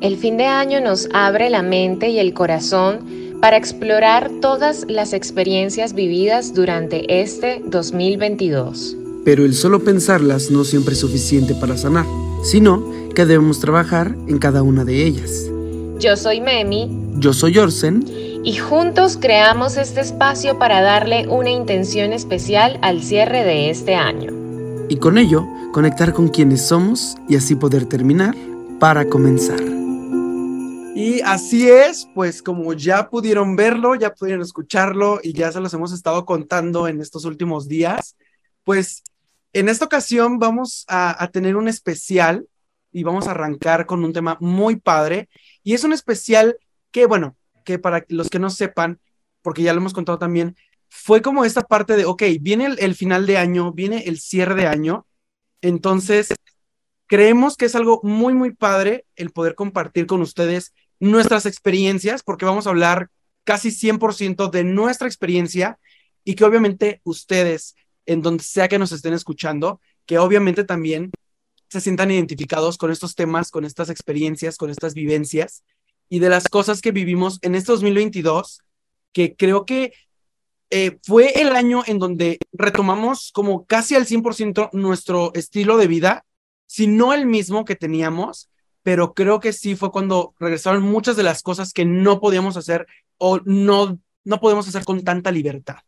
El fin de año nos abre la mente y el corazón para explorar todas las experiencias vividas durante este 2022. Pero el solo pensarlas no siempre es suficiente para sanar, sino que debemos trabajar en cada una de ellas. Yo soy Memi. Yo soy Orsen. Y juntos creamos este espacio para darle una intención especial al cierre de este año. Y con ello, conectar con quienes somos y así poder terminar para comenzar. Y así es, pues como ya pudieron verlo, ya pudieron escucharlo y ya se los hemos estado contando en estos últimos días, pues en esta ocasión vamos a, tener un especial y vamos a arrancar con un tema muy padre y es un especial que, bueno, que para los que no sepan, porque ya lo hemos contado también, fue como esta parte de, ok, viene el, final de año, viene el cierre de año, entonces creemos que es algo muy, muy padre el poder compartir con ustedes nuestras experiencias, porque vamos a hablar casi 100% de nuestra experiencia y que obviamente ustedes, en donde sea que nos estén escuchando, que obviamente también se sientan identificados con estos temas, con estas experiencias, con estas vivencias y de las cosas que vivimos en este 2022, que creo que eh, fue el año en donde retomamos como casi al 100% nuestro estilo de vida, si no el mismo que teníamos, pero creo que sí fue cuando regresaron muchas de las cosas que no podíamos hacer o no, no podemos hacer con tanta libertad.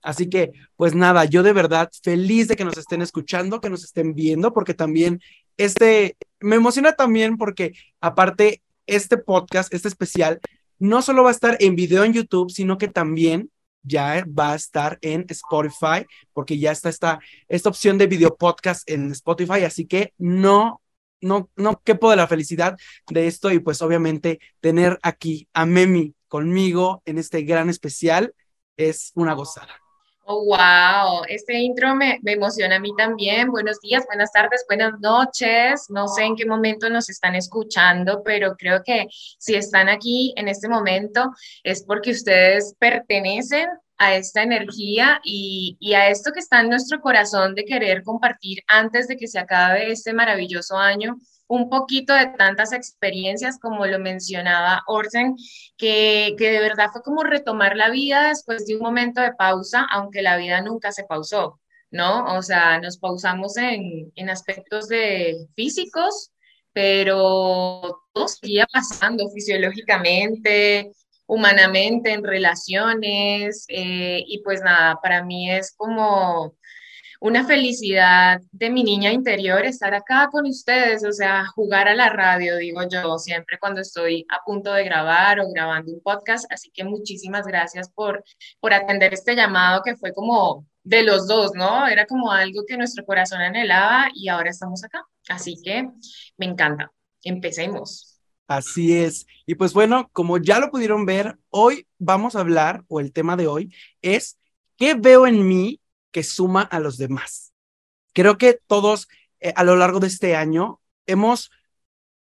Así que, pues nada, yo de verdad feliz de que nos estén escuchando, que nos estén viendo, porque también este, me emociona también porque aparte, este podcast, este especial, no solo va a estar en video en YouTube, sino que también ya va a estar en Spotify, porque ya está esta, esta opción de video podcast en Spotify, así que no, no, no quepo de la felicidad de esto y pues obviamente tener aquí a Memi conmigo en este gran especial es una gozada. Oh, wow, este intro me, me, emociona a mí también. Buenos días, buenas tardes, buenas noches. No sé en qué momento nos están escuchando, pero creo que si están aquí en este momento es porque ustedes pertenecen a esta energía y, a esto que está en nuestro corazón de querer compartir antes de que se acabe este maravilloso año un poquito de tantas experiencias, como lo mencionaba Orsen, que, que de verdad fue como retomar la vida después de un momento de pausa, aunque la vida nunca se pausó, ¿no? O sea, nos pausamos en, en aspectos de físicos, pero todo seguía pasando fisiológicamente, humanamente, en relaciones, eh, y pues nada, para mí es como una felicidad de mi niña interior estar acá con ustedes, o sea, jugar a la radio, digo yo, siempre cuando estoy a punto de grabar o grabando un podcast. Así que muchísimas gracias por, por atender este llamado que fue como de los dos, ¿no? Era como algo que nuestro corazón anhelaba y ahora estamos acá. Así que me encanta. Empecemos. Así es. Y pues bueno, como ya lo pudieron ver, hoy vamos a hablar, o el tema de hoy es, ¿qué veo en mí que suma a los demás. Creo que todos eh, a lo largo de este año hemos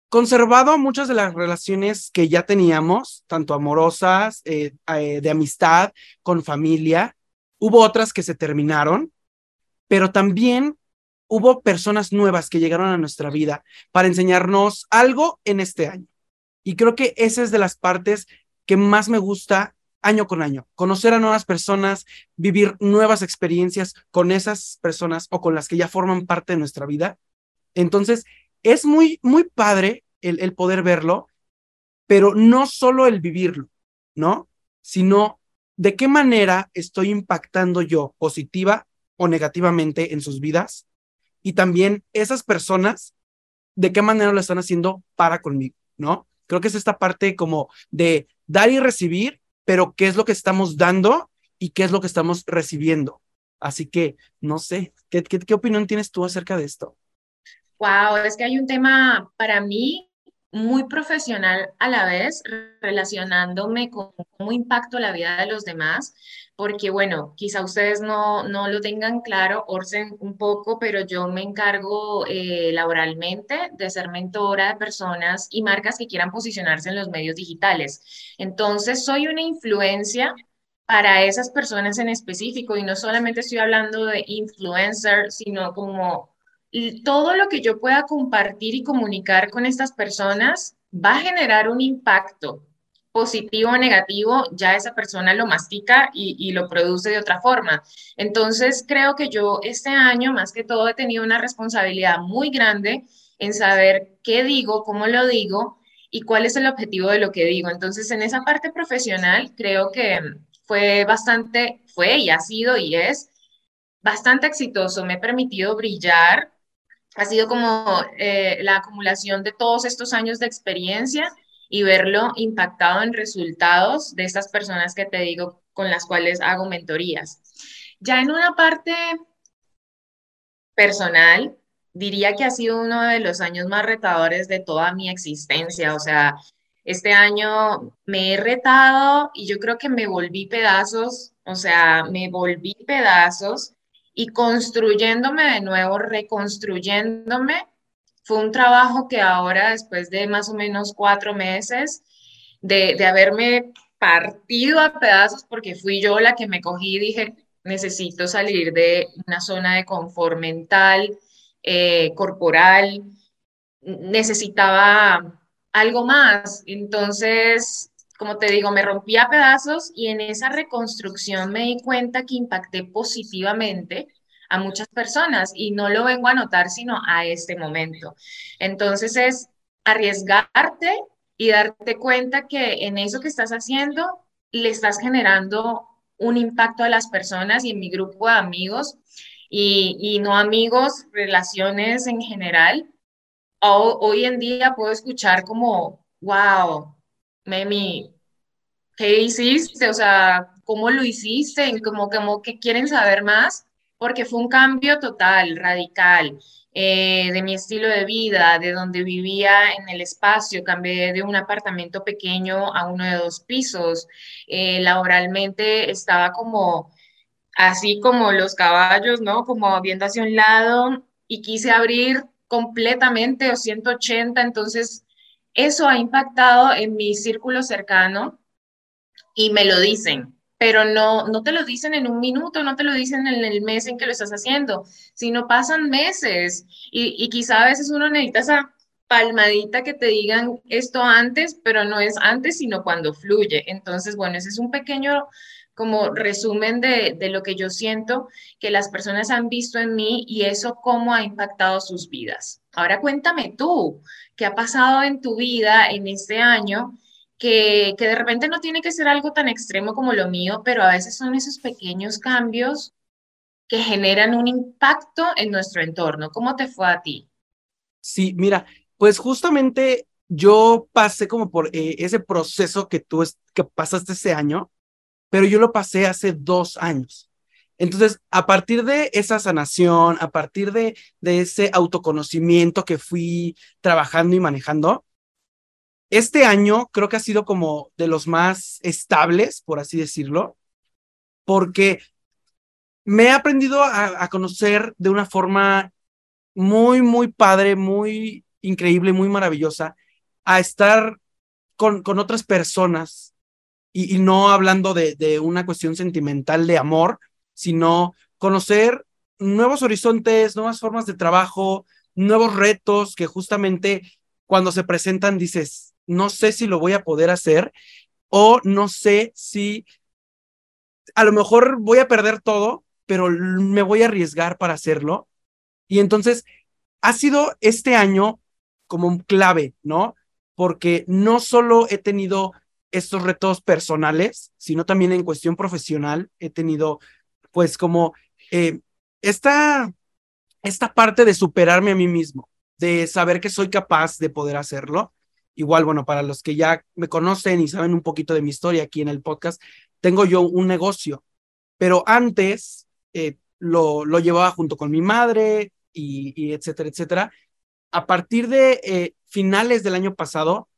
conservado muchas de las relaciones que ya teníamos, tanto amorosas, eh, eh, de amistad, con familia. Hubo otras que se terminaron, pero también hubo personas nuevas que llegaron a nuestra vida para enseñarnos algo en este año. Y creo que esa es de las partes que más me gusta año con año, conocer a nuevas personas, vivir nuevas experiencias con esas personas o con las que ya forman parte de nuestra vida. Entonces, es muy, muy padre el, el poder verlo, pero no solo el vivirlo, ¿no? Sino de qué manera estoy impactando yo positiva o negativamente en sus vidas y también esas personas, de qué manera lo están haciendo para conmigo, ¿no? Creo que es esta parte como de dar y recibir pero qué es lo que estamos dando y qué es lo que estamos recibiendo. Así que, no sé, ¿qué, qué, opinión tienes tú acerca de esto? Wow, es que hay un tema para mí muy profesional a la vez, relacionándome con cómo impacto la vida de los demás, porque bueno, quizá ustedes no, no lo tengan claro, Orsen un poco, pero yo me encargo eh, laboralmente de ser mentora de personas y marcas que quieran posicionarse en los medios digitales. Entonces, soy una influencia para esas personas en específico y no solamente estoy hablando de influencer, sino como todo lo que yo pueda compartir y comunicar con estas personas va a generar un impacto positivo o negativo, ya esa persona lo mastica y, lo produce de otra forma. Entonces, creo que yo este año, más que todo, he tenido una responsabilidad muy grande en saber qué digo, cómo lo digo y cuál es el objetivo de lo que digo. Entonces, en esa parte profesional, creo que fue bastante, fue y ha sido y es bastante exitoso. Me he permitido brillar. Ha sido como eh, la acumulación de todos estos años de experiencia y verlo impactado en resultados de estas personas que te digo con las cuales hago mentorías. Ya en una parte personal, diría que ha sido uno de los años más retadores de toda mi existencia. O sea, este año me he retado y yo creo que me volví pedazos, o sea, me volví pedazos y construyéndome de nuevo, reconstruyéndome fue un trabajo que ahora, después de más o menos cuatro meses de, de haberme partido a pedazos, porque fui yo la que me cogí y dije, necesito salir de una zona de confort mental, eh, corporal, necesitaba algo más. Entonces, como te digo, me rompí a pedazos y en esa reconstrucción me di cuenta que impacté positivamente a muchas personas y no lo vengo a notar sino a este momento. Entonces es arriesgarte y darte cuenta que en eso que estás haciendo le estás generando un impacto a las personas y en mi grupo de amigos y, y no amigos, relaciones en general. hoy en día puedo escuchar como, wow, Memi, ¿qué hiciste? O sea, ¿cómo lo hiciste? Como, como que quieren saber más porque fue un cambio total, radical, eh, de mi estilo de vida, de donde vivía en el espacio, cambié de un apartamento pequeño a uno de dos pisos, eh, laboralmente estaba como así como los caballos, ¿no? Como viendo hacia un lado y quise abrir completamente o 180, entonces eso ha impactado en mi círculo cercano y me lo dicen pero no, no te lo dicen en un minuto, no te lo dicen en el mes en que lo estás haciendo, sino pasan meses y, y quizá a veces uno necesita esa palmadita que te digan esto antes, pero no es antes, sino cuando fluye. Entonces, bueno, ese es un pequeño como resumen de, de, lo que yo siento que las personas han visto en mí y eso cómo ha impactado sus vidas. Ahora cuéntame tú, ¿qué ha pasado en tu vida en este año que, de repente no tiene que ser algo tan extremo como lo mío, pero a veces son esos pequeños cambios que generan un impacto en nuestro entorno. ¿Cómo te fue a ti? Sí, mira, pues justamente yo pasé como por eh, ese proceso que tú que pasaste ese año, pero yo lo pasé hace dos años. Entonces, a partir de esa sanación, a partir de, ese autoconocimiento que fui trabajando y manejando, este año creo que ha sido como de los más estables, por así decirlo, porque me he aprendido a, conocer de una forma muy, muy padre, muy increíble, muy maravillosa, a estar con, con otras personas y, no hablando de, de una cuestión sentimental de amor, sino conocer nuevos horizontes, nuevas formas de trabajo, nuevos retos que justamente cuando se presentan dices, no sé si lo voy a poder hacer o no sé si a lo mejor voy a perder todo, pero me voy a arriesgar para hacerlo. Y entonces ha sido este año como un clave, ¿no? Porque no solo he tenido estos retos personales, sino también en cuestión profesional he tenido pues como eh, esta, esta parte de superarme a mí mismo, de saber que soy capaz de poder hacerlo Igual, bueno, para los que ya me conocen y saben un poquito de mi historia aquí en el podcast, tengo yo un negocio, pero antes eh, lo, lo llevaba junto con mi madre y, etcétera, etcétera. A partir de eh, finales del año pasado,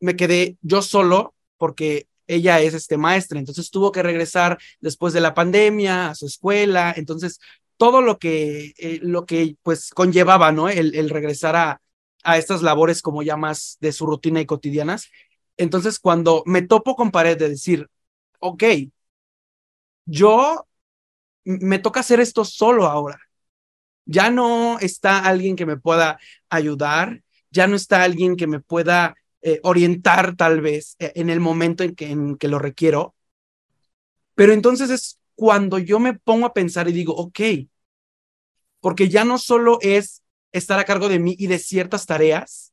me quedé yo solo porque ella es este maestra, entonces tuvo que regresar después de la pandemia a su escuela, entonces todo lo que, eh, lo que pues conllevaba, ¿no? El, el regresar a, a estas labores como ya más de su rutina y cotidianas. Entonces, cuando me topo con pared de decir, ok, yo me toca hacer esto solo ahora. Ya no está alguien que me pueda ayudar, ya no está alguien que me pueda eh, orientar tal vez eh, en el momento en que, en que lo requiero. Pero entonces es cuando yo me pongo a pensar y digo, ok, porque ya no solo es estar a cargo de mí y de ciertas tareas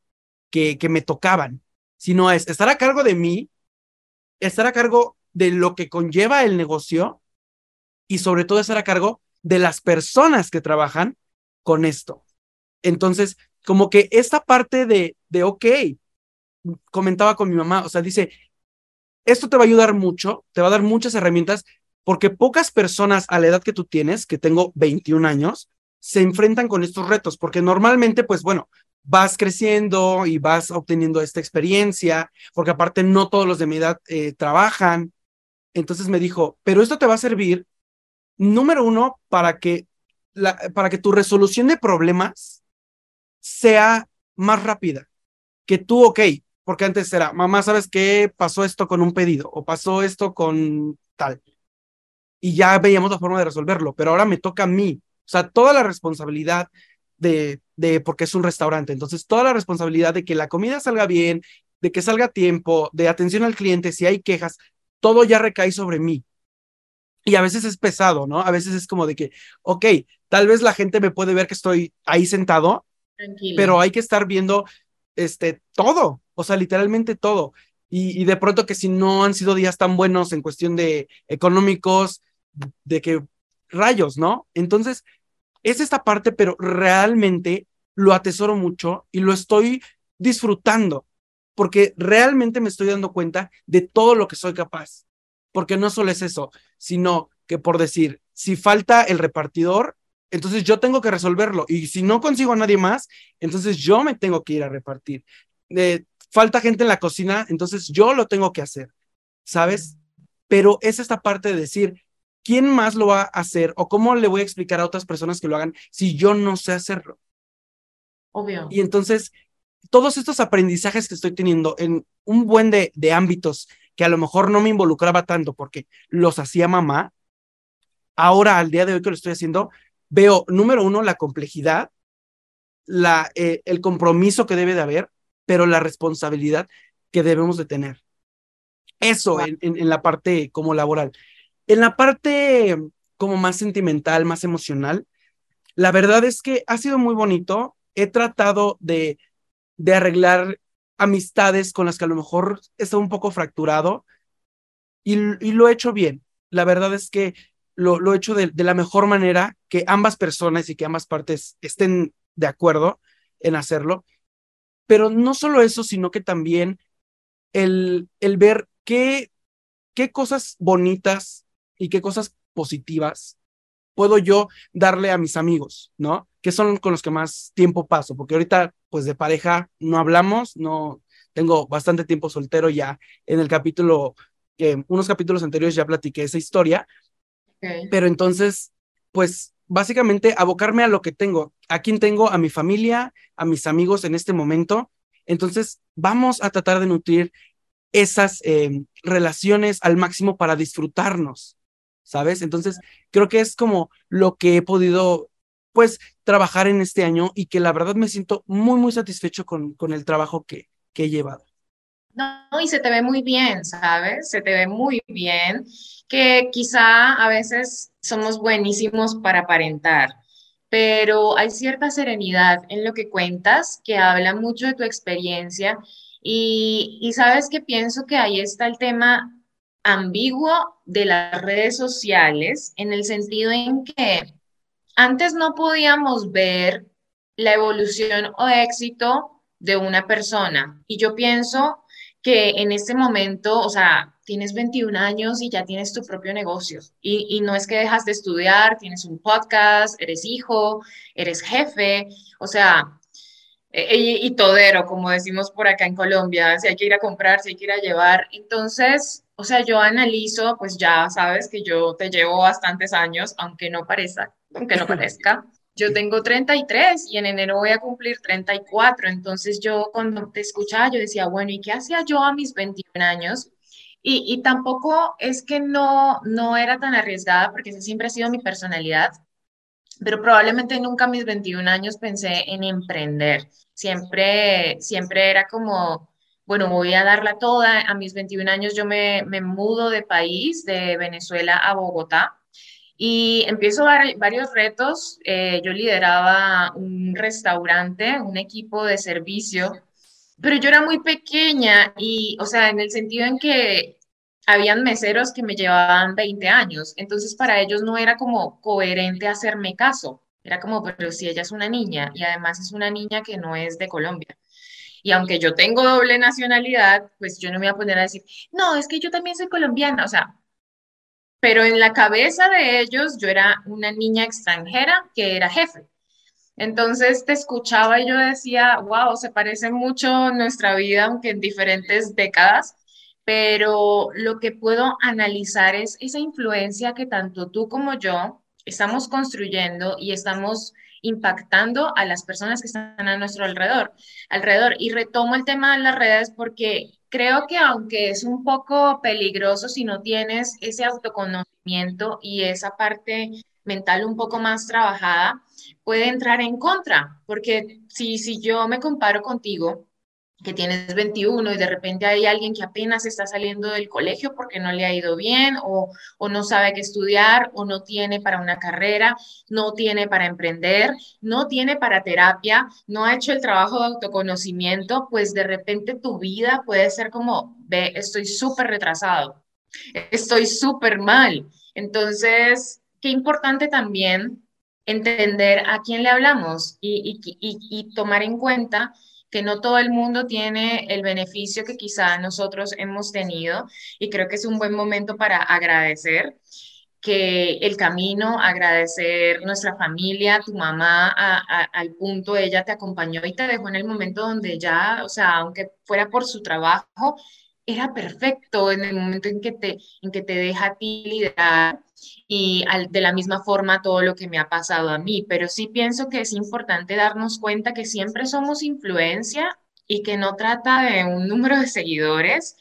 que, que me tocaban, sino es estar a cargo de mí, estar a cargo de lo que conlleva el negocio y sobre todo estar a cargo de las personas que trabajan con esto. Entonces, como que esta parte de, de, ok, comentaba con mi mamá, o sea, dice, esto te va a ayudar mucho, te va a dar muchas herramientas, porque pocas personas a la edad que tú tienes, que tengo 21 años, se enfrentan con estos retos, porque normalmente, pues bueno, vas creciendo y vas obteniendo esta experiencia, porque aparte no todos los de mi edad eh, trabajan. Entonces me dijo, pero esto te va a servir, número uno, para que, la, para que tu resolución de problemas sea más rápida. Que tú, ok, porque antes era, mamá, ¿sabes qué? Pasó esto con un pedido o pasó esto con tal. Y ya veíamos la forma de resolverlo, pero ahora me toca a mí. O sea, toda la responsabilidad de, de, porque es un restaurante, entonces toda la responsabilidad de que la comida salga bien, de que salga a tiempo, de atención al cliente, si hay quejas, todo ya recae sobre mí. Y a veces es pesado, ¿no? A veces es como de que, ok, tal vez la gente me puede ver que estoy ahí sentado, pero hay que estar viendo este, todo, o sea, literalmente todo. Y, de pronto que si no han sido días tan buenos en cuestión de económicos, de que rayos, ¿no? Entonces, es esta parte, pero realmente lo atesoro mucho y lo estoy disfrutando, porque realmente me estoy dando cuenta de todo lo que soy capaz. Porque no solo es eso, sino que por decir, si falta el repartidor, entonces yo tengo que resolverlo. Y si no consigo a nadie más, entonces yo me tengo que ir a repartir. Eh, falta gente en la cocina, entonces yo lo tengo que hacer, ¿sabes? Pero es esta parte de decir, ¿quién más lo va a hacer o cómo le voy a explicar a otras personas que lo hagan si yo no sé hacerlo? Obvio. Y entonces, todos estos aprendizajes que estoy teniendo en un buen de, de ámbitos que a lo mejor no me involucraba tanto porque los hacía mamá, ahora al día de hoy que lo estoy haciendo, veo, número uno, la complejidad, la, eh, el compromiso que debe de haber, pero la responsabilidad que debemos de tener. Eso en, en, en, la parte como laboral. En la parte como más sentimental, más emocional, la verdad es que ha sido muy bonito. He tratado de, de arreglar amistades con las que a lo mejor está un poco fracturado y, y lo he hecho bien. La verdad es que lo, lo he hecho de, de, la mejor manera, que ambas personas y que ambas partes estén de acuerdo en hacerlo. Pero no solo eso, sino que también el, el ver qué, qué cosas bonitas y qué cosas positivas puedo yo darle a mis amigos, ¿no? Que son con los que más tiempo paso, porque ahorita, pues de pareja no hablamos, no tengo bastante tiempo soltero ya. En el capítulo, que unos capítulos anteriores ya platiqué esa historia, Pero entonces, pues básicamente abocarme a lo que tengo. ¿A quién tengo? A mi familia, a mis amigos en este momento. Entonces, vamos a tratar de nutrir esas eh, relaciones al máximo para disfrutarnos, ¿sabes? Entonces, creo que es como lo que he podido, pues, trabajar en este año y que la verdad me siento muy, muy satisfecho con, con el trabajo que, que he llevado. No, y se te ve muy bien, ¿sabes? Se te ve muy bien, que quizá a veces somos buenísimos para aparentar, pero hay cierta serenidad en lo que cuentas que habla mucho de tu experiencia y, y sabes que pienso que ahí está el tema ambiguo de las redes sociales en el sentido en que antes no podíamos ver la evolución o éxito de una persona. Y yo pienso que en este momento, o sea, tienes 21 años y ya tienes tu propio negocio. Y, y, no es que dejas de estudiar, tienes un podcast, eres hijo, eres jefe, o sea, e, y, y, todero, como decimos por acá en Colombia, si hay que ir a comprar, si hay que ir a llevar. Entonces, o sea, yo analizo, pues ya sabes que yo te llevo bastantes años, aunque no parezca, aunque no parezca. Yo tengo 33 y en enero voy a cumplir 34. Entonces yo cuando te escuchaba, yo decía, bueno, ¿y qué hacía yo a mis 21 años? Y, y tampoco es que no, no era tan arriesgada, porque esa siempre ha sido mi personalidad. pero probablemente nunca a mis 21 años pensé en emprender. Siempre, siempre era como, bueno, voy a darla toda. A mis 21 años yo me, me mudo de país, de Venezuela a Bogotá. Y empiezo varios retos. Eh, yo lideraba un restaurante, un equipo de servicio, pero yo era muy pequeña y, o sea, en el sentido en que habían meseros que me llevaban 20 años, entonces para ellos no era como coherente hacerme caso, era como, pero si ella es una niña y además es una niña que no es de Colombia. Y aunque yo tengo doble nacionalidad, pues yo no me voy a poner a decir, no, es que yo también soy colombiana, o sea, pero en la cabeza de ellos yo era una niña extranjera que era jefe. Entonces te escuchaba y yo decía, wow, se parece mucho nuestra vida, aunque en diferentes décadas, pero lo que puedo analizar es esa influencia que tanto tú como yo estamos construyendo y estamos impactando a las personas que están a nuestro alrededor. alrededor. Y retomo el tema de las redes porque creo que aunque es un poco peligroso si no tienes ese autoconocimiento y esa parte mental un poco más trabajada, puede entrar en contra, porque si, si yo me comparo contigo, que tienes 21 y de repente hay alguien que apenas está saliendo del colegio porque no le ha ido bien o, no sabe qué estudiar o no tiene para una carrera, no tiene para emprender, no tiene para terapia, no ha hecho el trabajo de autoconocimiento, pues de repente tu vida puede ser como, ve, estoy súper retrasado, estoy súper mal. Entonces, qué importante también entender a quién le hablamos y tomar en cuenta que no todo el mundo tiene el beneficio que quizá nosotros hemos tenido y creo que es un buen momento para agradecer que el camino, agradecer nuestra familia, tu mamá, al punto ella te acompañó y te dejó en el momento donde ya, o sea, aunque fuera por su trabajo, era perfecto en el momento en que te, en que te deja a ti liderar y de la misma forma todo lo que me ha pasado a mí, pero sí pienso que es importante darnos cuenta que siempre somos influencia y que no trata de un número de seguidores,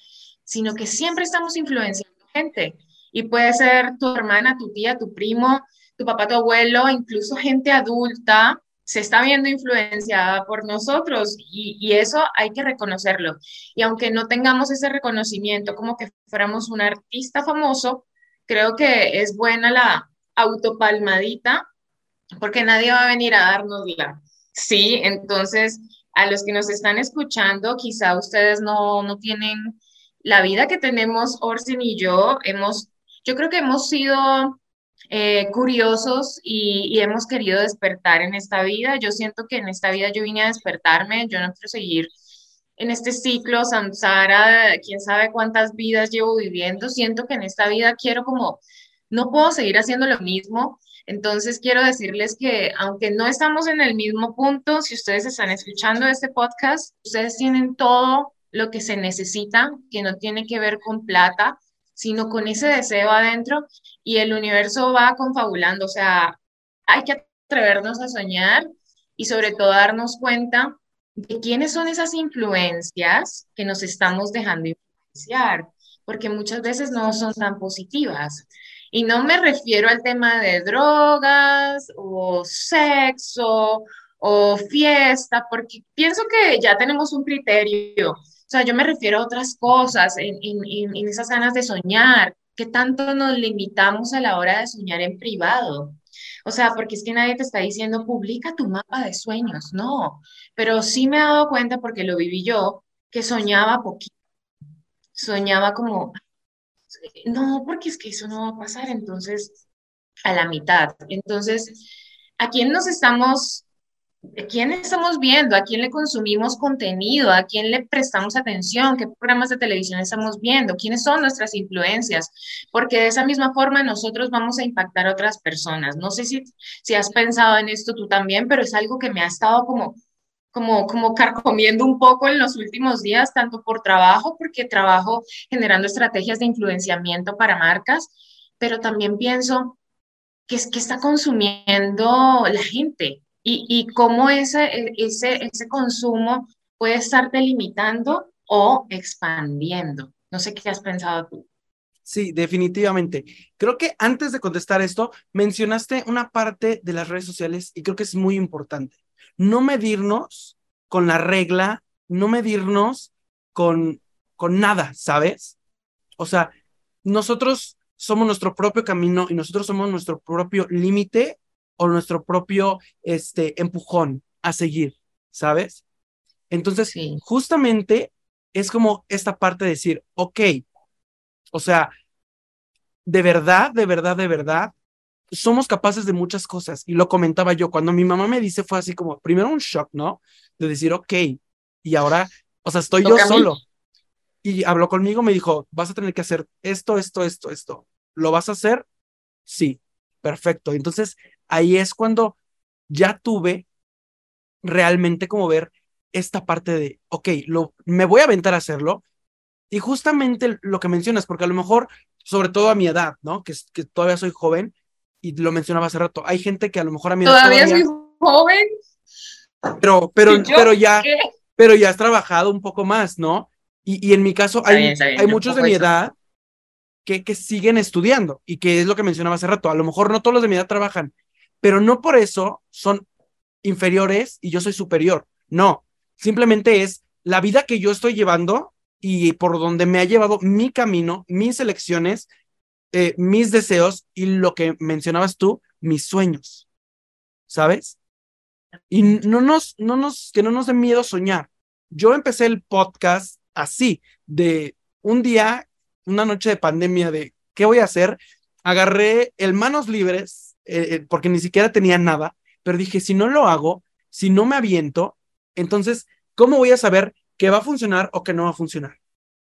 sino que siempre estamos influenciando gente. Y puede ser tu hermana, tu tía, tu primo, tu papá, tu abuelo, incluso gente adulta se está viendo influenciada por nosotros y, eso hay que reconocerlo. Y aunque no tengamos ese reconocimiento como que fuéramos un artista famoso, creo que es buena la autopalmadita porque nadie va a venir a dárnosla. Sí, entonces a los que nos están escuchando, quizá ustedes no, no tienen la vida que tenemos Orsin y yo. Hemos, yo creo que hemos sido eh, curiosos y, y, hemos querido despertar en esta vida. Yo siento que en esta vida yo vine a despertarme, yo no quiero seguir en este ciclo samsara, quién sabe cuántas vidas llevo viviendo, siento que en esta vida quiero como, no puedo seguir haciendo lo mismo, entonces quiero decirles que aunque no estamos en el mismo punto, si ustedes están escuchando este podcast, ustedes tienen todo lo que se necesita, que no tiene que ver con plata, sino con ese deseo adentro y el universo va confabulando, o sea, hay que atrevernos a soñar y sobre todo darnos cuenta de quiénes son esas influencias que nos estamos dejando influenciar, porque muchas veces no son tan positivas. Y no me refiero al tema de drogas o sexo o fiesta, porque pienso que ya tenemos un criterio. O sea, yo me refiero a otras cosas, en, en, esas ganas de soñar, que tanto nos limitamos a la hora de soñar en privado. O sea, porque es que nadie te está diciendo, publica tu mapa de sueños, no, pero sí me he dado cuenta porque lo viví yo, que soñaba poquito, soñaba como, no, porque es que eso no va a pasar, entonces, a la mitad. Entonces, ¿a quién nos estamos ¿A quién estamos viendo? ¿A quién le consumimos contenido? ¿A quién le prestamos atención? ¿Qué programas de televisión estamos viendo? ¿Quiénes son nuestras influencias? Porque de esa misma forma nosotros vamos a impactar a otras personas. No sé si, si has pensado en esto tú también, pero es algo que me ha estado como, como, como carcomiendo un poco en los últimos días, tanto por trabajo, porque trabajo generando estrategias de influenciamiento para marcas, pero también pienso que es que está consumiendo la gente y, cómo ese, e, ese, ese consumo puede estarte limitando o expandiendo. No sé qué has pensado tú. Sí, definitivamente. Creo que antes de contestar esto, mencionaste una parte de las redes sociales y creo que es muy importante. No medirnos con la regla, no medirnos con, con nada, ¿sabes? O sea, nosotros somos nuestro propio camino y nosotros somos nuestro propio límite o nuestro propio este, empujón a seguir, ¿sabes? Entonces, justamente es como esta parte de decir, ok, o sea, de verdad, de verdad, de verdad, somos capaces de muchas cosas. Y lo comentaba yo, cuando mi mamá me dice fue así como, primero un shock, ¿no? De decir, ok, y ahora, o sea, estoy yo solo. Y habló conmigo, me dijo, vas a tener que hacer esto, esto, esto, esto. ¿Lo vas a hacer? Sí, perfecto. Entonces, ahí es cuando ya tuve realmente como ver esta parte de, ok, lo, me voy a aventar a hacerlo. Y justamente lo que mencionas, porque a lo mejor, sobre todo a mi edad, ¿no? Que, que todavía soy joven, y lo mencionaba hace rato, hay gente que a lo mejor a mi edad... Todavía, soy joven. Pero, pero, pero ya, pero ya has trabajado un poco más, ¿no? Y, y en mi caso, hay, hay muchos de mi edad que, que siguen estudiando y que es lo que mencionaba hace rato. A lo mejor no todos los de mi edad trabajan, pero no por eso son inferiores y yo soy superior. No, simplemente es la vida que yo estoy llevando y por donde me ha llevado mi camino, mis elecciones, eh, mis deseos y lo que mencionabas tú, mis sueños. ¿Sabes? Y no nos, no nos, que no nos dé miedo soñar. Yo empecé el podcast así, de un día, una noche de pandemia, de qué voy a hacer. Agarré el manos libres, eh, eh, porque ni siquiera tenía nada, pero dije, si no lo hago, si no me aviento, entonces, ¿cómo voy a saber que va a funcionar o que no va a funcionar?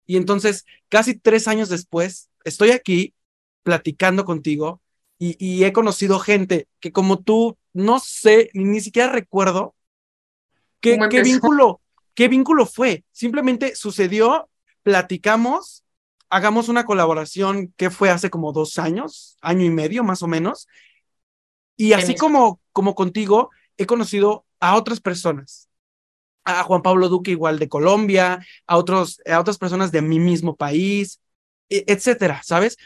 Y entonces, casi tres años después, estoy aquí platicando contigo y, he conocido gente que como tú, no sé, ni, siquiera recuerdo qué, qué vínculo, qué vínculo fue. Simplemente sucedió, platicamos, hagamos una colaboración que fue hace como dos años, año y medio más o menos. Y así como, como contigo, he conocido a otras personas a Juan Pablo Duque igual de Colombia, a, otros, a otras personas de mi mismo país, e, etcétera, ¿sabes?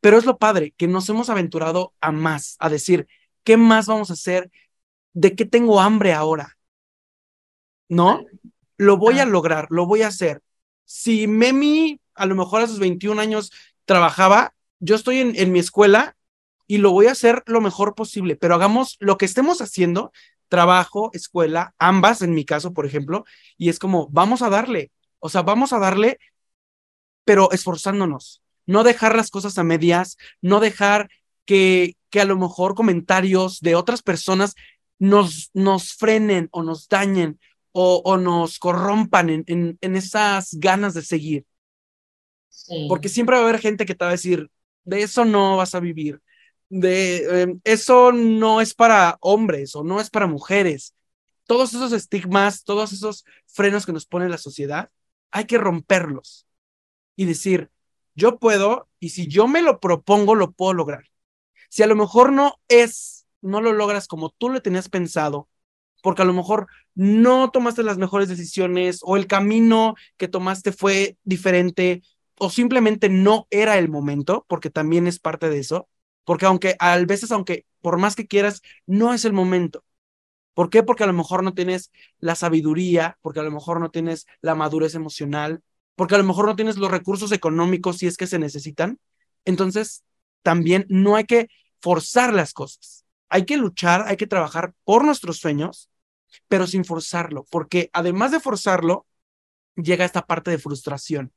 Pero es lo padre, que nos hemos aventurado a más, a decir, ¿qué más vamos a hacer? ¿De qué tengo hambre ahora? ¿No? Lo voy a lograr, lo voy a hacer. Si Memi a lo mejor a sus 21 años trabajaba, yo estoy en, en mi escuela y lo voy a hacer lo mejor posible, pero hagamos lo que estemos haciendo, trabajo, escuela, ambas en mi caso, por ejemplo, y es como, vamos a darle, o sea, vamos a darle, pero esforzándonos, no dejar las cosas a medias, no dejar que, que a lo mejor comentarios de otras personas nos, nos frenen o nos dañen o, o nos corrompan en, en, en, esas ganas de seguir. Porque siempre va a haber gente que te va a decir, de eso no vas a vivir, de em, eso no es para hombres o no es para mujeres. Todos esos estigmas, todos esos frenos que nos pone la sociedad, hay que romperlos y decir, yo puedo y si yo me lo propongo, lo puedo lograr. Si a lo mejor no es, no lo logras como tú lo tenías pensado, porque a lo mejor no tomaste las mejores decisiones o el camino que tomaste fue diferente o simplemente no era el momento, porque también es parte de eso, porque aunque a veces, aunque por más que quieras, no es el momento. ¿Por qué? Porque a lo mejor no tienes la sabiduría, porque a lo mejor no tienes la madurez emocional, porque a lo mejor no tienes los recursos económicos si es que se necesitan. Entonces, también no hay que forzar las cosas. Hay que luchar, hay que trabajar por nuestros sueños, pero sin forzarlo, porque además de forzarlo, llega esta parte de frustración,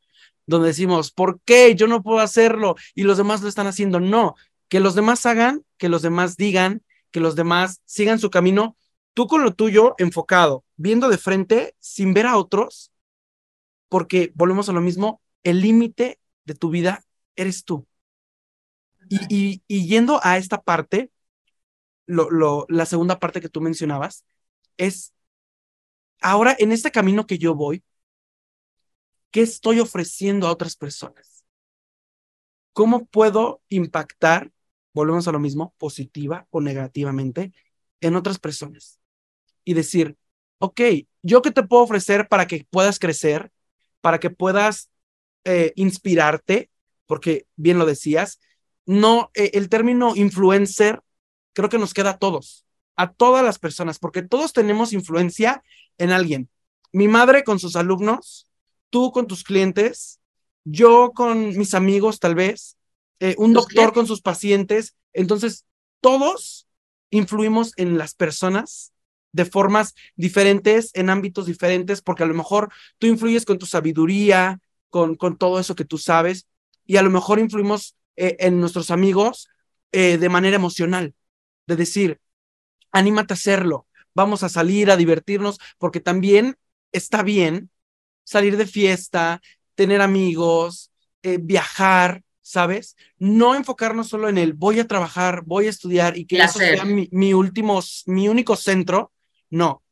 donde decimos, ¿por qué yo no puedo hacerlo y los demás lo están haciendo? No, que los demás hagan, que los demás digan, que los demás sigan su camino, tú con lo tuyo enfocado, viendo de frente, sin ver a otros, porque volvemos a lo mismo, el límite de tu vida eres tú. Y, y, yendo a esta parte, lo, lo, la segunda parte que tú mencionabas, es, ahora en este camino que yo voy, ¿qué estoy ofreciendo a otras personas? ¿Cómo puedo impactar volvemos a lo mismo, positiva o negativamente, en otras personas. Y decir, ok, ¿yo qué te puedo ofrecer para que puedas crecer, para que puedas eh, inspirarte, porque bien lo decías, no, eh, el término influencer creo que nos queda a todos, a todas las personas, porque todos tenemos influencia en alguien. Mi madre con sus alumnos, tú con tus clientes, yo con mis amigos tal vez, eh, un doctor con sus pacientes. Entonces, todos influimos en las personas de formas diferentes, en ámbitos diferentes, porque a lo mejor tú influyes con tu sabiduría, con, con todo eso que tú sabes, y a lo mejor influimos eh, en nuestros amigos eh, de manera emocional, de decir, anímate a hacerlo, vamos a salir a divertirnos, porque también está bien salir de fiesta, tener amigos, eh, viajar, ¿sabes? No enfocarnos solo en el voy a trabajar, voy a estudiar y que eso sea mi, mi, último, mi único centro. No,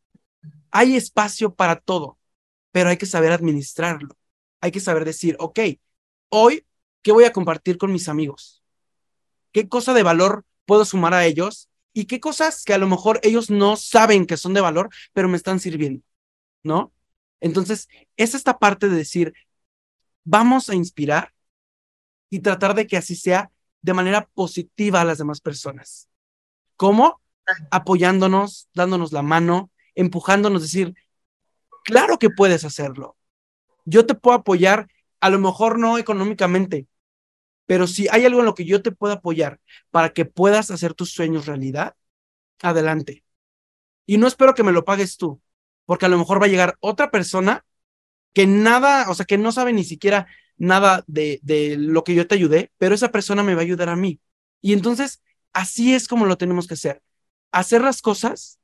hay espacio para todo, pero hay que saber administrarlo. Hay que saber decir, ok, hoy, ¿qué voy a compartir con mis amigos? ¿Qué cosa de valor puedo sumar a ellos? Y qué cosas que a lo mejor ellos no saben que son de valor, pero me están sirviendo, ¿no? Entonces, es esta parte de decir, vamos a inspirar y tratar de que así sea de manera positiva a las demás personas. ¿Cómo? Apoyándonos, dándonos la mano, empujándonos, decir, claro que puedes hacerlo. Yo te puedo apoyar, a lo mejor no económicamente, pero si hay algo en lo que yo te puedo apoyar para que puedas hacer tus sueños realidad, adelante. Y no espero que me lo pagues tú, porque a lo mejor va a llegar otra persona que nada, o sea, que no sabe ni siquiera nada de, de lo que yo te ayudé, pero esa persona me va a ayudar a mí. Y entonces, así es como lo tenemos que hacer. Hacer las cosas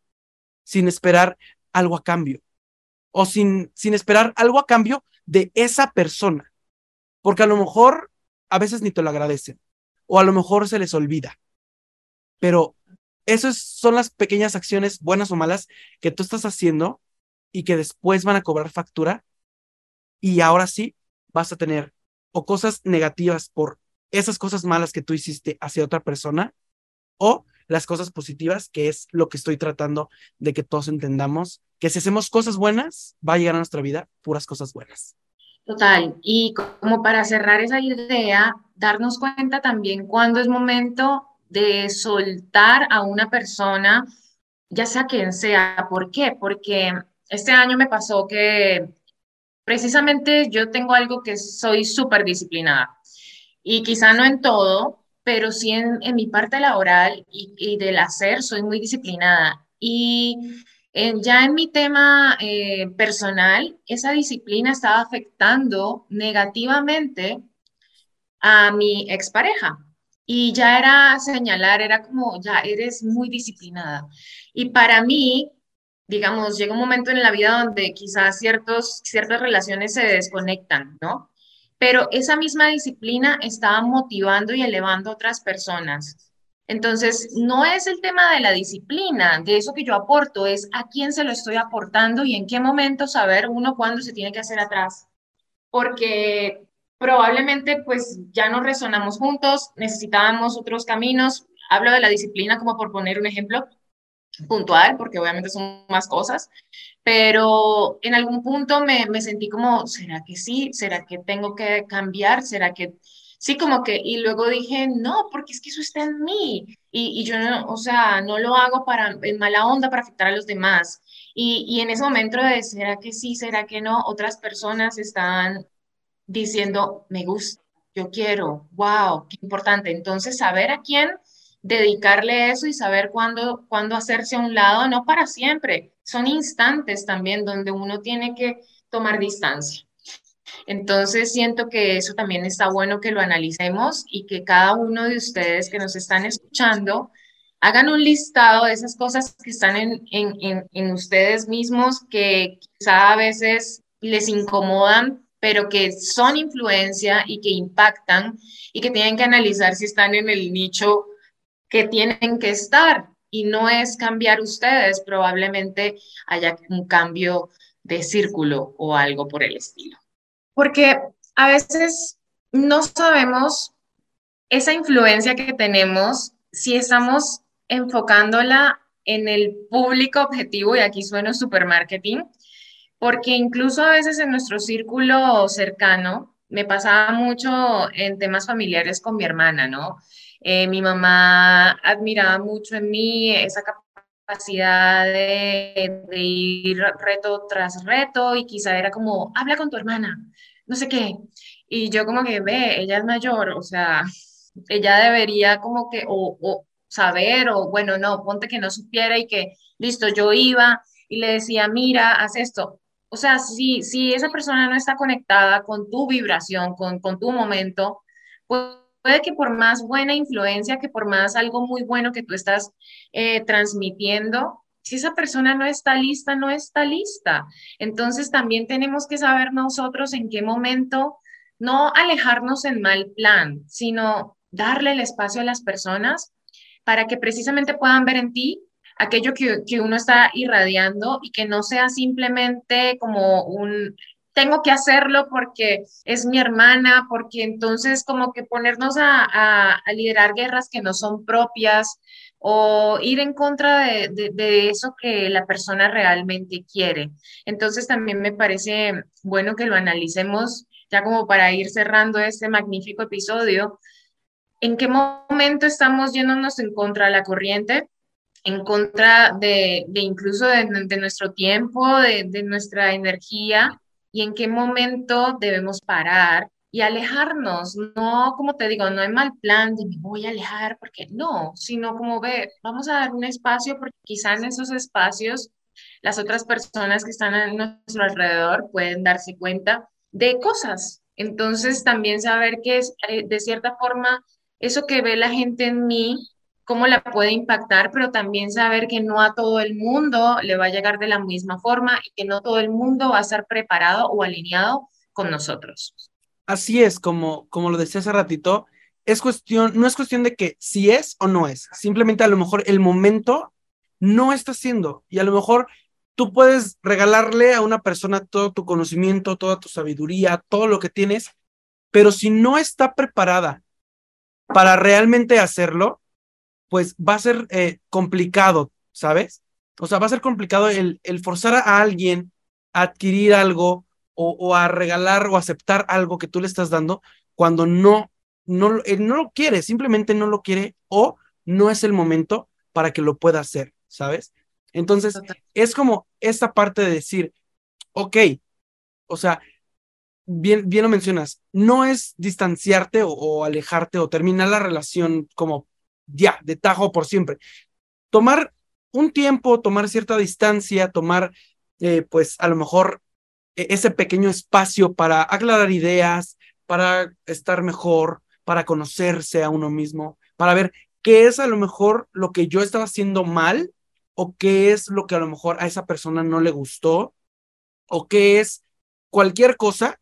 sin esperar algo a cambio o sin, sin esperar algo a cambio de esa persona. Porque a lo mejor a veces ni te lo agradecen o a lo mejor se les olvida. Pero esas son las pequeñas acciones, buenas o malas, que tú estás haciendo y que después van a cobrar factura. Y ahora sí vas a tener o cosas negativas por esas cosas malas que tú hiciste hacia otra persona o las cosas positivas, que es lo que estoy tratando de que todos entendamos, que si hacemos cosas buenas, va a llegar a nuestra vida puras cosas buenas. Total, y como para cerrar esa idea, darnos cuenta también cuando es momento de soltar a una persona, ya sea quien sea. ¿Por qué? Porque este año me pasó que precisamente yo tengo algo que soy súper disciplinada y quizá no en todo, pero sí en, mi parte laboral y, del hacer soy muy disciplinada. Y ya en mi tema eh, personal, esa disciplina estaba afectando negativamente a mi expareja. Y ya era señalar, era como, ya eres muy disciplinada. Y para mí, digamos, llega un momento en la vida donde quizás ciertos, ciertas relaciones se desconectan, ¿no? Pero esa misma disciplina estaba motivando y elevando a otras personas. Entonces, no es el tema de la disciplina, de eso que yo aporto, es a quién se lo estoy aportando y en qué momento saber uno cuándo se tiene que hacer atrás. Porque probablemente pues ya no resonamos juntos, necesitábamos otros caminos. Hablo de la disciplina como por poner un ejemplo, puntual, porque obviamente son más cosas, pero en algún punto me, me, sentí como, ¿será que sí? ¿Será que tengo que cambiar? ¿Será que sí? Como que, y luego dije, no, porque es que eso está en mí, y, y yo no, o sea, no lo hago para, en mala onda para afectar a los demás. Y, y en ese momento de, ¿será que sí? ¿Será que no? Otras personas están diciendo, me gusta, yo quiero, wow, qué importante. Entonces, saber a quién dedicarle eso y saber cuándo, cuándo hacerse a un lado, no para siempre, son instantes también donde uno tiene que tomar distancia. Entonces siento que eso también está bueno que lo analicemos y que cada uno de ustedes que nos están escuchando hagan un listado de esas cosas que están en, en, en ustedes mismos que quizá a veces les incomodan, pero que son influencia y que impactan y que tienen que analizar si están en el nicho que tienen que estar y no es cambiar ustedes, probablemente haya un cambio de círculo o algo por el estilo. Porque a veces no sabemos esa influencia que tenemos si estamos enfocándola en el público objetivo, y aquí suena supermarketing, porque incluso a veces en nuestro círculo cercano me pasaba mucho en temas familiares con mi hermana, ¿no? Eh, mi mamá admiraba mucho en mí esa capacidad de, ir reto tras reto y quizá era como, habla con tu hermana, no sé qué. Y yo como que, ve, ella es mayor, o sea, ella debería como que, o, o saber, o bueno, no, ponte que no supiera y que, listo, yo iba y le decía, mira, haz esto. O sea, si, si esa persona no está conectada con tu vibración, con, con tu momento, pues puede que por más buena influencia, que por más algo muy bueno que tú estás eh, transmitiendo, si esa persona no está lista, no está lista. Entonces también tenemos que saber nosotros en qué momento no alejarnos en mal plan, sino darle el espacio a las personas para que precisamente puedan ver en ti aquello que, que, uno está irradiando y que no sea simplemente como un, tengo que hacerlo porque es mi hermana, porque entonces como que ponernos a, a, a liderar guerras que no son propias o ir en contra de, de, de, eso que la persona realmente quiere. Entonces también me parece bueno que lo analicemos ya como para ir cerrando este magnífico episodio. ¿En qué momento estamos yéndonos en contra de la corriente? en contra de, de incluso de, de, nuestro tiempo, de, de, nuestra energía y en qué momento debemos parar y alejarnos. No, como te digo, no hay mal plan de me voy a alejar porque no, sino como ve, vamos a dar un espacio porque quizá en esos espacios las otras personas que están a nuestro alrededor pueden darse cuenta de cosas. Entonces también saber que es eh, de cierta forma eso que ve la gente en mí cómo la puede impactar, pero también saber que no a todo el mundo le va a llegar de la misma forma y que no todo el mundo va a estar preparado o alineado con nosotros. Así es, como, como lo decía hace ratito, es cuestión, no es cuestión de que si es o no es, simplemente a lo mejor el momento no está siendo y a lo mejor tú puedes regalarle a una persona todo tu conocimiento, toda tu sabiduría, todo lo que tienes, pero si no está preparada para realmente hacerlo, pues va a ser eh, complicado, ¿sabes? O sea, va a ser complicado el, el forzar a alguien a adquirir algo o, o, a regalar o aceptar algo que tú le estás dando cuando no, no, él no lo quiere, simplemente no lo quiere o no es el momento para que lo pueda hacer, ¿sabes? Entonces, es como esta parte de decir, ok, o sea, bien, bien lo mencionas, no es distanciarte o, o alejarte o terminar la relación como ya, de tajo por siempre. Tomar un tiempo, tomar cierta distancia, tomar, eh, pues a lo mejor e-, ese pequeño espacio para aclarar ideas, para estar mejor, para conocerse a uno mismo, para ver qué es a lo mejor lo que yo estaba haciendo mal o qué es lo que a lo mejor a esa persona no le gustó o qué es cualquier cosa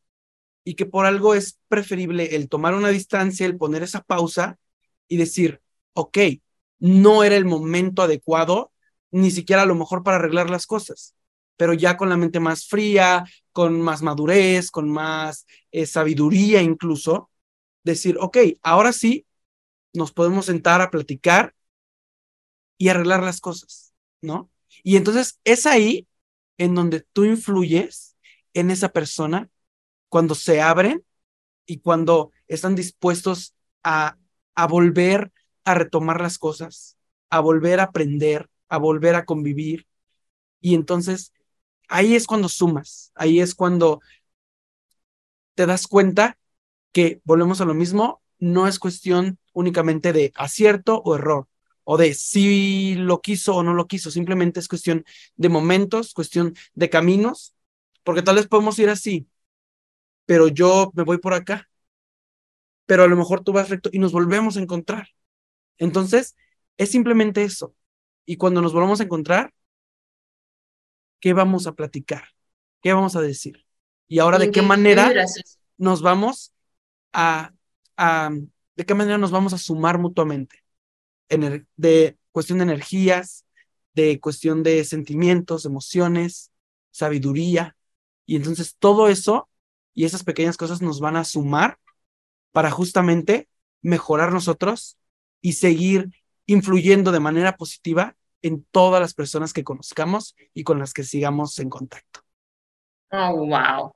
y que por algo es preferible el tomar una distancia, el poner esa pausa y decir, ok, no era el momento adecuado, ni siquiera a lo mejor para arreglar las cosas, pero ya con la mente más fría, con más madurez, con más eh, sabiduría incluso, decir, ok, ahora sí, nos podemos sentar a platicar y arreglar las cosas, ¿no? Y entonces es ahí en donde tú influyes en esa persona cuando se abren y cuando están dispuestos a, a volver a retomar las cosas, a volver a aprender, a volver a convivir. Y entonces ahí es cuando sumas, ahí es cuando te das cuenta que volvemos a lo mismo, no es cuestión únicamente de acierto o error, o de si lo quiso o no lo quiso, simplemente es cuestión de momentos, cuestión de caminos, porque tal vez podemos ir así, pero yo me voy por acá, pero a lo mejor tú vas recto y nos volvemos a encontrar. Entonces, es simplemente eso. Y cuando nos volvamos a encontrar, ¿qué vamos a platicar? ¿Qué vamos a decir? Y ahora, ¿de qué manera nos vamos a, a, de qué manera nos vamos a sumar mutuamente? En de cuestión de energías, de cuestión de sentimientos, emociones, sabiduría. Y entonces todo eso y esas pequeñas cosas nos van a sumar para justamente mejorar nosotros y seguir influyendo de manera positiva en todas las personas que conozcamos y con las que sigamos en contacto. Oh, wow.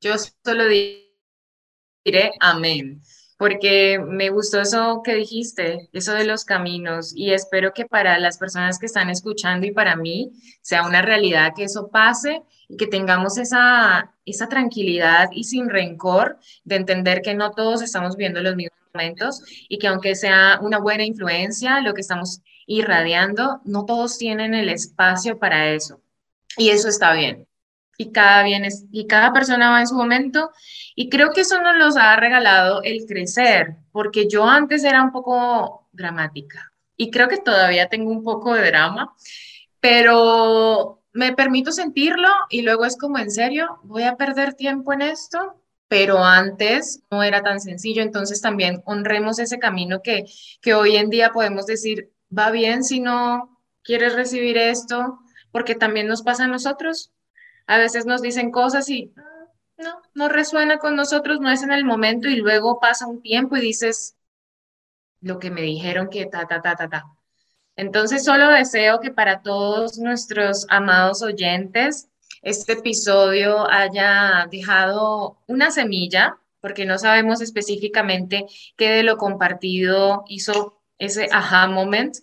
Yo solo diré amén porque me gustó eso que dijiste, eso de los caminos, y espero que para las personas que están escuchando y para mí sea una realidad que eso pase y que tengamos esa, esa tranquilidad y sin rencor de entender que no todos estamos viendo los mismos momentos y que aunque sea una buena influencia, lo que estamos irradiando, no todos tienen el espacio para eso. Y eso está bien y cada, bien es, y cada persona va en su momento. Y creo que eso nos los ha regalado el crecer, porque yo antes era un poco dramática y creo que todavía tengo un poco de drama, pero me permito sentirlo y luego es como, en serio, voy a perder tiempo en esto, pero antes no era tan sencillo, entonces también honremos ese camino que, que hoy en día podemos decir, va bien si no quieres recibir esto, porque también nos pasa a nosotros, a veces nos dicen cosas y no, no resuena con nosotros, no es en el momento y luego pasa un tiempo y dices lo que me dijeron que ta, ta, ta, ta, ta. Entonces solo deseo que para todos nuestros amados oyentes este episodio haya dejado una semilla, porque no sabemos específicamente qué de lo compartido hizo ese aha moment,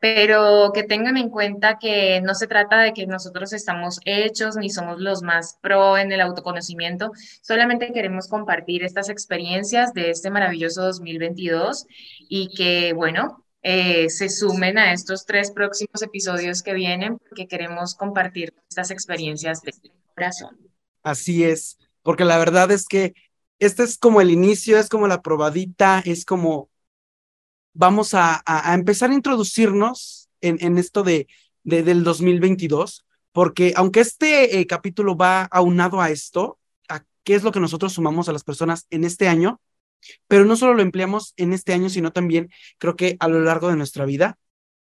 pero que tengan en cuenta que no se trata de que nosotros estamos hechos ni somos los más pro en el autoconocimiento, solamente queremos compartir estas experiencias de este maravilloso 2022 y que, bueno, eh, se sumen a estos tres próximos episodios que vienen porque queremos compartir estas experiencias de corazón. Así es, porque la verdad es que este es como el inicio, es como la probadita, es como vamos a, empezar a introducirnos en, esto de, del 2022, porque aunque este eh, capítulo va aunado a esto, a qué es lo que nosotros sumamos a las personas en este año, pero no solo lo empleamos en este año, sino también creo que a lo largo de nuestra vida.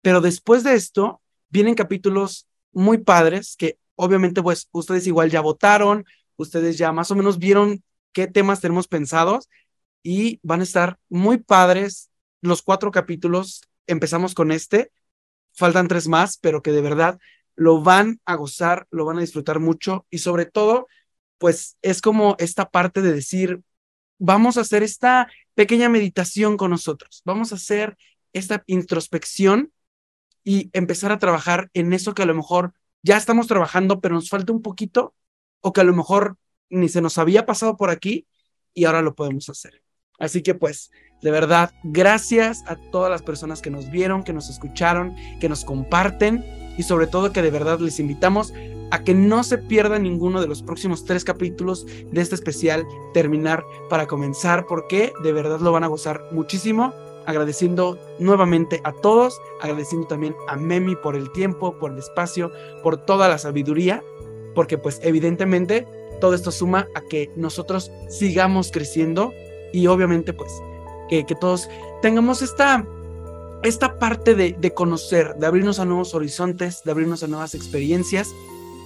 Pero después de esto, vienen capítulos muy padres que obviamente pues ustedes igual ya votaron, ustedes ya más o menos vieron qué temas tenemos pensados y van a estar muy padres los cuatro capítulos, empezamos con este, faltan tres más, pero que de verdad lo van a gozar, lo van a disfrutar mucho y sobre todo, pues es como esta parte de decir, vamos a hacer esta pequeña meditación con nosotros, vamos a hacer esta introspección y empezar a trabajar en eso que a lo mejor ya estamos trabajando, pero nos falta un poquito o que a lo mejor ni se nos había pasado por aquí y ahora lo podemos hacer. Así que pues de verdad, gracias a todas las personas que nos vieron, que nos escucharon, que nos comparten y sobre todo que de verdad les invitamos a que no se pierdan ninguno de los próximos tres capítulos de este especial Terminar para comenzar, porque de verdad lo van a gozar muchísimo. Agradeciendo nuevamente a todos, agradeciendo también a Memi por el tiempo, por el espacio, por toda la sabiduría, porque pues evidentemente todo esto suma a que nosotros sigamos creciendo y obviamente pues que, todos tengamos esta, esta parte de, de, conocer, de abrirnos a nuevos horizontes, de abrirnos a nuevas experiencias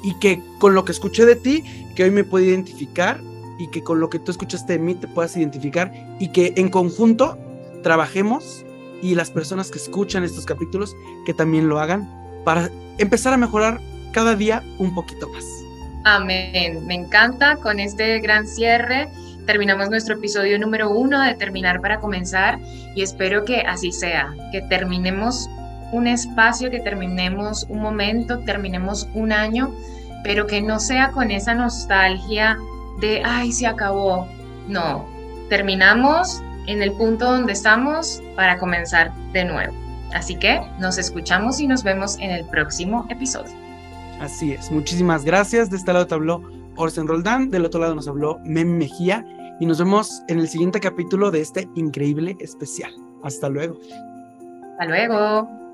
y que con lo que escuché de ti, que hoy me puedo identificar y que con lo que tú escuchaste de mí te puedas identificar y que en conjunto trabajemos y las personas que escuchan estos capítulos que también lo hagan para empezar a mejorar cada día un poquito más. Amén. Me encanta con este gran cierre terminamos nuestro episodio número uno de Terminar para Comenzar y espero que así sea, que terminemos un espacio, que terminemos un momento, terminemos un año, pero que no sea con esa nostalgia de, ay, se acabó. No, terminamos en el punto donde estamos para comenzar de nuevo. Así que nos escuchamos y nos vemos en el próximo episodio. Así es, muchísimas gracias. De este lado te habló Orsen Roldán, del otro lado nos habló Mem Mejía y nos vemos en el siguiente capítulo de este increíble especial. Hasta luego. Hasta luego.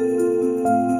嗯。